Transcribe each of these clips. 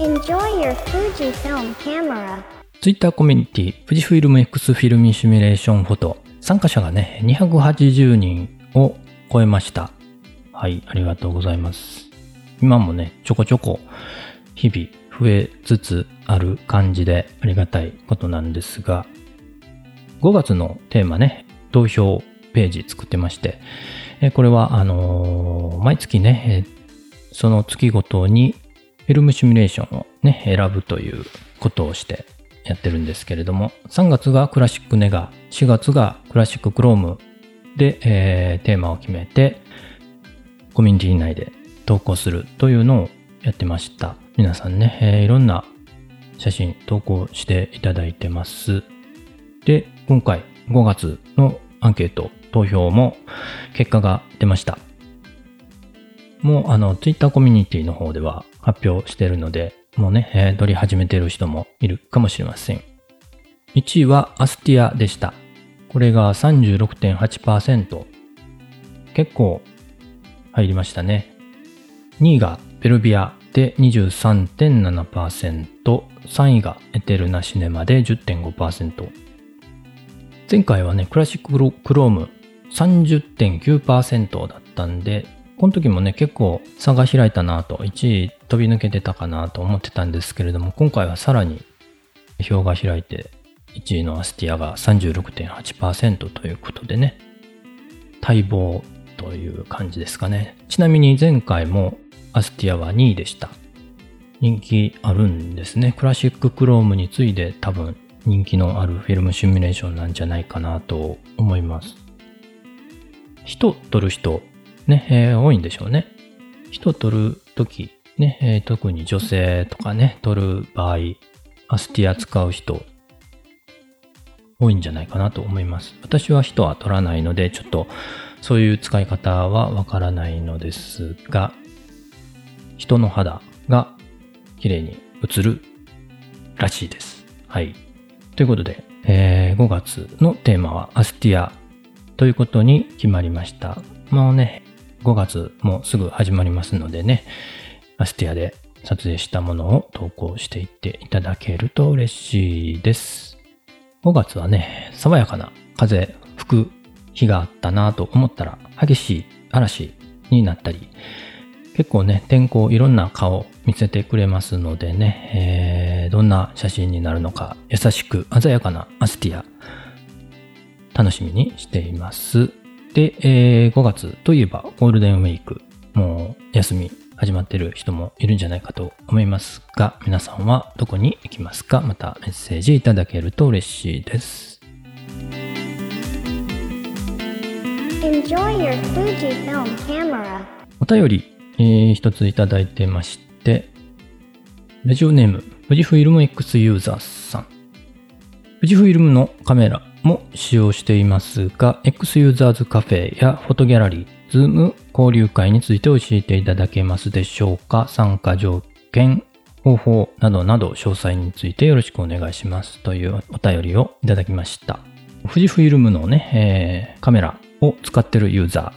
Enjoy your Fujifilm camera. Twitter コミュニティ、富士フイルム X フィルミシミュレーションフォト。参加者がね、280人を超えました。はい、ありがとうございます。今もね、ちょこちょこ日々増えつつある感じでありがたいことなんですが、5月のテーマね、投票ページ作ってまして、これは、あのー毎月ね、その月ごとにフィルムシミュレーションをね、選ぶということをしてやってるんですけれども、3月がクラシックネガ、4月がクラシッククロームで、えーテーマを決めて、コミュニティ内で投稿するというのをやってました。皆さんね、えーいろんな写真投稿していただいてます。で、今回5月のアンケート投票も結果が出ました。もうあの Twitter コミュニティの方では発表してるので、もうね、えー撮り始めてる人もいるかもしれません。1位はアスティアでした。これが36.8%。結構入りましたね。2位がペルビアで23.7%。3位がエテルナシネマで10.5%。前回はね、クラシッククロクローム30.9%だったんで、この時もね、結構差が開いたなと、1位飛び抜けてたかなと思ってたんですけれども、今回はさらに票が開いて、1位のアスティアが36.8%ということでね、待望という感じですかね。ちなみに前回もアスティアは2位でした。人気あるんですね。クラシッククロームに次いで多分人気のあるフィルムシミュレーションなんじゃないかなと思います。人撮る人、ね、えー多いんでしょうね。人撮るとき、ね、えー特に女性とかね、撮る場合、アスティア使う人、多いんじゃないかなと思います。私は人は撮らないので、ちょっとそういう使い方はわからないのですが、人の肌が綺麗に映るらしいです。はい。ということで、えー5月のテーマはアスティアということに決まりました。もうね、5月もすぐ始まりますのでね、アスティアで撮影したものを投稿していっていただけると嬉しいです。5月はね、爽やかな風吹く日があったなと思ったら、激しい嵐になったり、結構ね、天候いろんな顔見せてくれますのでね、えーどんな写真になるのか、優しく鮮やかなアスティア、楽しみにしています。で、えー5月といえばゴールデンウィーク、もう休み始まってる人もいるんじゃないかと思いますが、皆さんはどこに行きますか？またメッセージいただけると嬉しいです。お便り、えー一ついただいてまして、ラジオネーム、富士フイルム X ユーザーさん。富士フイルムのカメラも使用していますが、X ユーザーズカフェやフォトギャラリー、 Zoom 交流会について教えていただけますでしょうか？参加条件、方法などなど詳細についてよろしくお願いしますというお便りをいただきました。富士フイルムのね、えーカメラを使ってるユーザ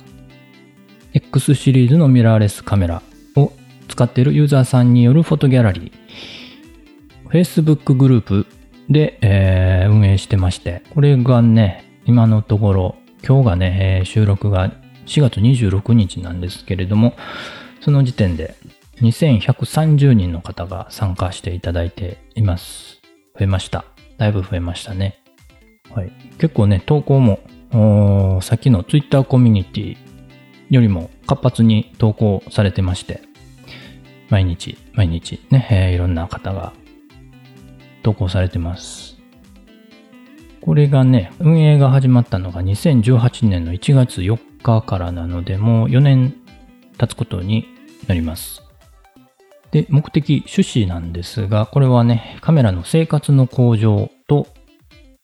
ー、X シリーズのミラーレスカメラを使っているユーザーさんによるフォトギャラリー、Facebook グループで、えー運営してまして、これがね、今のところ、今日がね、えー収録が4月26日なんですけれども、その時点で2130人の方が参加していただいています。増えました。だいぶ増えましたね。はい。結構ね、投稿も、さっきの Twitter コミュニティよりも活発に投稿されてまして、毎日、毎日ね、えーいろんな方が投稿されてます。これがね、運営が始まったのが2018年の1月4日からなので、もう4年経つことになります。で、目的、趣旨なんですが、これはね、カメラの生活の向上と、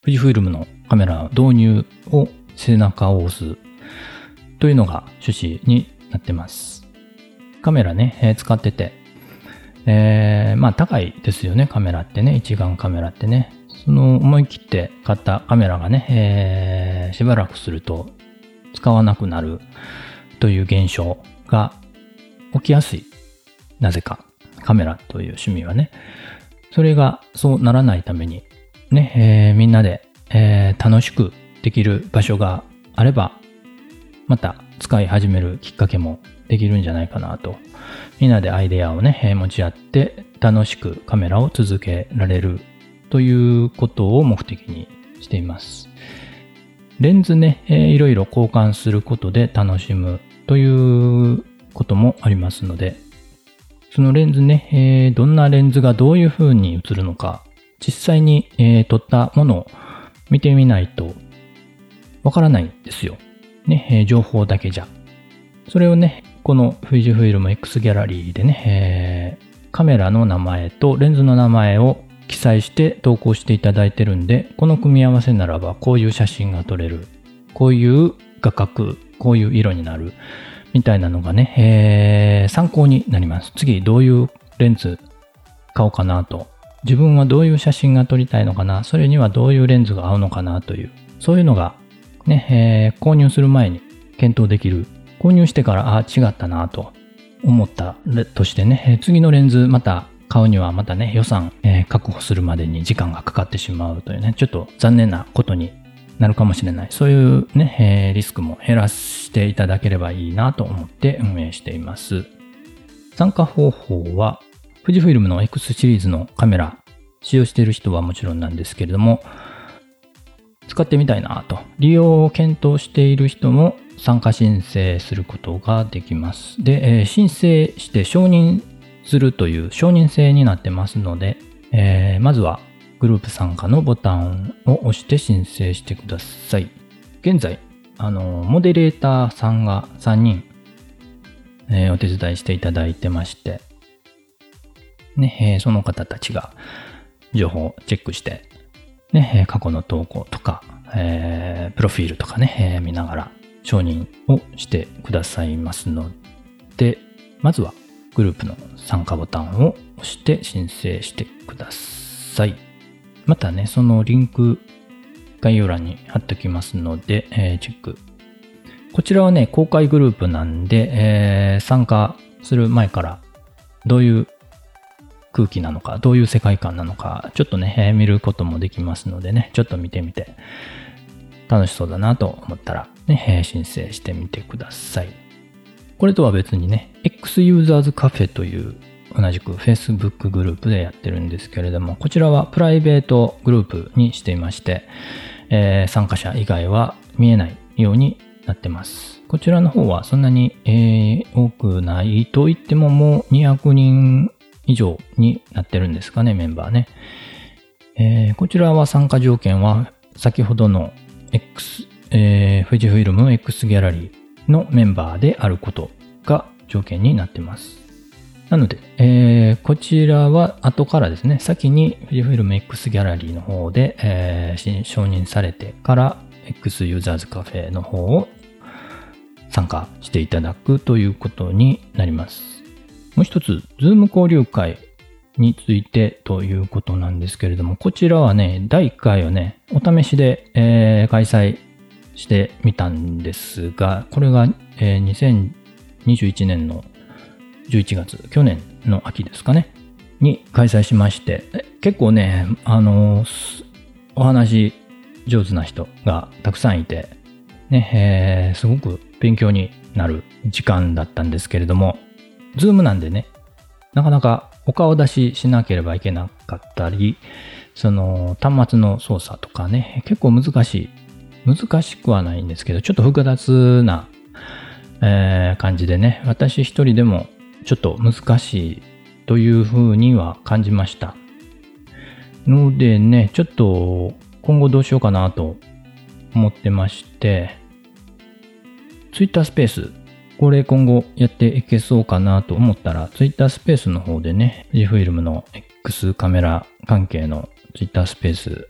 富士フイルムのカメラ導入を背中を押すというのが趣旨になってます。カメラね、え使ってて、えーまあ高いですよね、カメラってね、一眼カメラってね。その思い切って買ったカメラがね、えーしばらくすると使わなくなるという現象が起きやすい。なぜか。カメラという趣味はね。それがそうならないために、ね、えー、みんなで、えー、楽しくできる場所があれば、また使い始めるきっかけもできるんじゃないかなと。みんなでアイデアをね、持ち合って楽しくカメラを続けられるということを目的にしています。レンズね、いろいろ交換することで楽しむということもありますので、そのレンズね、どんなレンズがどういう風に映るのか、実際に、撮ったものを見てみないとわからないんですよ。ね、情報だけじゃ。それをね、この富士フイルム X ギャラリーでね、えー、カメラの名前とレンズの名前を記載して投稿していただいてるんで、この組み合わせならばこういう写真が撮れる。こういう画角、こういう色になる。みたいなのがね、えー、参考になります。次、どういうレンズ買おうかなと。自分はどういう写真が撮りたいのかな。それにはどういうレンズが合うのかなという。そういうのがね、えー、購入する前に検討できる。購入してから、あ、違ったなと思ったとしてね、次のレンズまた買うにはまたね、予算、えー、確保するまでに時間がかかってしまうというね、ちょっと残念なことになるかもしれない。そういうね、えー、リスクも減らしていただければいいなと思って運営しています。参加方法は、富士フイルムの X シリーズのカメラ、使用している人はもちろんなんですけれども、使ってみたいなと、利用を検討している人も参加申請することができます。で、えー、申請して承認するという承認制になってますので、えー、まずはグループ参加のボタンを押して申請してください。現在、あの、モデレーターさんが3人、えー、お手伝いしていただいてまして、ね、えー、その方たちが情報をチェックして、ね、過去の投稿とか、えー、プロフィールとかね、えー、見ながら承認をしてくださいますので、まずはグループの参加ボタンを押して申請してください。またね、そのリンク概要欄に貼っておきますので、えー、チェック。こちらはね、公開グループなんで、えー、参加する前からどういう空気なのか、どういう世界観なのか、ちょっとね、えー、見ることもできますのでね、ちょっと見てみて、楽しそうだなと思ったら、ね、申請してみてください。これとは別にね、X ユーザーズカフェという同じく Facebook グループでやってるんですけれども、こちらはプライベートグループにしていまして、えー、参加者以外は見えないようになってます。こちらの方はそんなに、えー、多くないと言ってももう200人以上になってるんですかね、メンバーね。えー、こちらは参加条件は先ほどの X、えー、富士フイルム X ギャラリーのメンバーであることが条件になってます。なので、えー、こちらは後からですね、先に富士フィルム X ギャラリーの方で、えー、承認されてから X ユーザーズカフェの方を参加していただくということになります。もう一つ、Zoom 交流会についてということなんですけれども、こちらはね、第1回をね、お試しで、えー、開催してみたんですが、これが、えー、2021年の11月、去年の秋ですかね、に開催しまして、結構ね、あのーお話上手な人がたくさんいて、ね、えー、すごく勉強になる時間だったんですけれども、ズームなんでね、なかなかお顔出ししなければいけなかったり、その端末の操作とかね、結構難しい。難しくはないんですけど、ちょっと複雑な、えー、感じでね、私一人でもちょっと難しいというふうには感じました。のでね、ちょっと今後どうしようかなと思ってまして、Twitter スペース、これ今後やっていけそうかなと思ったら、Twitter スペースの方でね、富士フィルムの X カメラ関係の Twitter スペース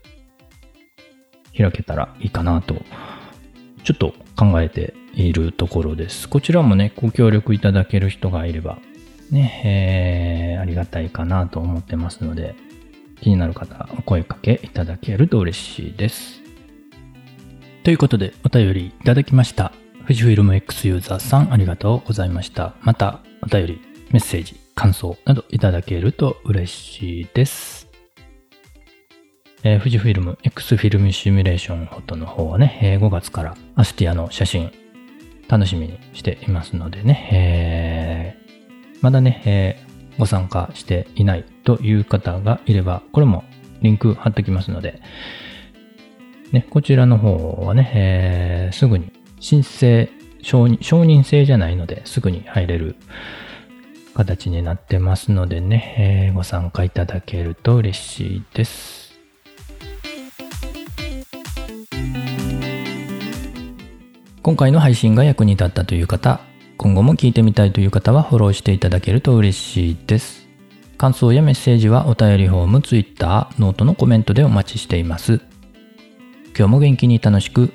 開けたらいいかなと、ちょっと考えているところです。こちらもね、ご協力いただける人がいれば、ね、えー、ありがたいかなと思ってますので、気になる方、お声かけいただけると嬉しいです。ということで、お便りいただきました。富士フィルム X ユーザーさん、ありがとうございました。また、お便り、メッセージ、感想などいただけると嬉しいです。えー富士フィルム X フィルムシミュレーションフォトの方はね、えー5月からアスティアの写真楽しみにしていますのでね、えーまだね、えーご参加していないという方がいれば、これもリンク貼っておきますので、ね、こちらの方はね、えーすぐに申請承認、承認制じゃないので、すぐに入れる形になってますのでね、えーご参加いただけると嬉しいです。今回の配信が役に立ったという方、今後も聞いてみたいという方はフォローしていただけると嬉しいです。感想やメッセージはお便りフォーム、ツイッター、ノートのコメントでお待ちしています。今日も元気に楽しく